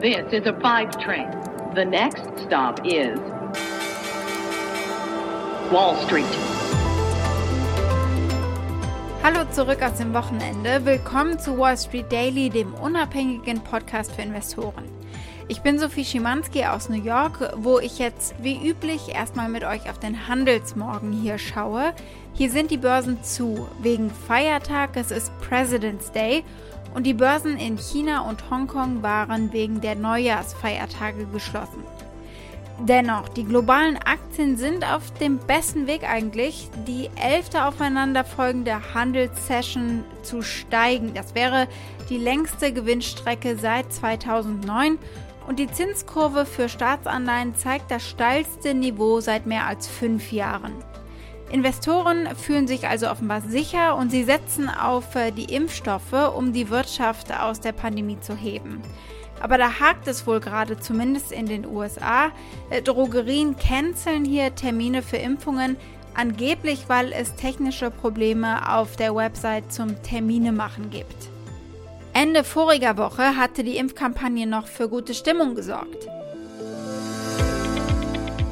This is a five train. The next stop is Wall Street. Hallo zurück aus dem Wochenende. Willkommen zu Wall Street Daily, dem unabhängigen Podcast für Investoren. Ich bin Sophie Schimanski aus New York, wo ich jetzt wie üblich erstmal mit euch auf den Handelsmorgen hier schaue. Hier sind die Börsen zu wegen Feiertag, es ist President's Day und die Börsen in China und Hongkong waren wegen der Neujahrsfeiertage geschlossen. Dennoch, die globalen Aktien sind auf dem besten Weg eigentlich, die elfte aufeinanderfolgende Handelssession zu steigen. Das wäre die längste Gewinnstrecke seit 2009 und die Zinskurve für Staatsanleihen zeigt das steilste Niveau seit mehr als fünf Jahren. Investoren fühlen sich also offenbar sicher und sie setzen auf äh, die Impfstoffe, um die Wirtschaft aus der Pandemie zu heben. Aber da hakt es wohl gerade, zumindest in den USA. Äh, Drogerien canceln hier Termine für Impfungen, angeblich weil es technische Probleme auf der Website zum Terminemachen gibt. Ende voriger Woche hatte die Impfkampagne noch für gute Stimmung gesorgt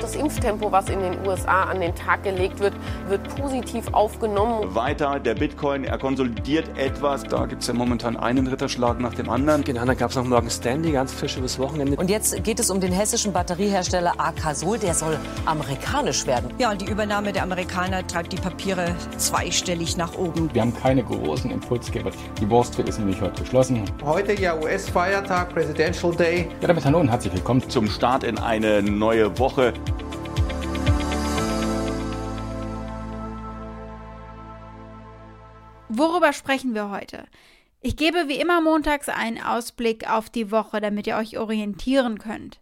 das Impftempo, was in den USA an den Tag gelegt wird, wird positiv aufgenommen. Weiter, der Bitcoin, er konsolidiert etwas. Da gibt es ja momentan einen Ritterschlag nach dem anderen. Genau, dann gab es noch Morgan Stanley, ganz frisch übers Wochenende. Und jetzt geht es um den hessischen Batteriehersteller Akasol, der soll amerikanisch werden. Ja, und die Übernahme der Amerikaner treibt die Papiere zweistellig nach oben. Wir haben keine großen Impulsgeber. Die Wall Street ist nämlich heute geschlossen. Heute ja US-Feiertag, Presidential Day. Ja, damit hallo und herzlich willkommen zum Start in eine neue Woche. Worüber sprechen wir heute? Ich gebe wie immer montags einen Ausblick auf die Woche, damit ihr euch orientieren könnt.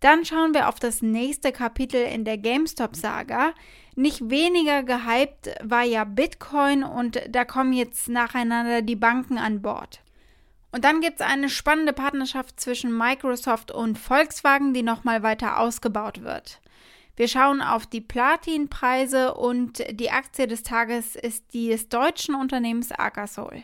Dann schauen wir auf das nächste Kapitel in der GameStop-Saga. Nicht weniger gehypt war ja Bitcoin und da kommen jetzt nacheinander die Banken an Bord. Und dann gibt es eine spannende Partnerschaft zwischen Microsoft und Volkswagen, die nochmal weiter ausgebaut wird. Wir schauen auf die Platinpreise und die Aktie des Tages ist die des deutschen Unternehmens Akasol.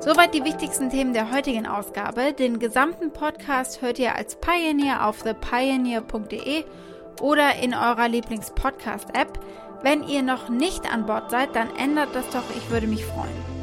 Soweit die wichtigsten Themen der heutigen Ausgabe. Den gesamten Podcast hört ihr als Pioneer auf thepioneer.de oder in eurer Lieblings-Podcast-App. Wenn ihr noch nicht an Bord seid, dann ändert das doch, ich würde mich freuen.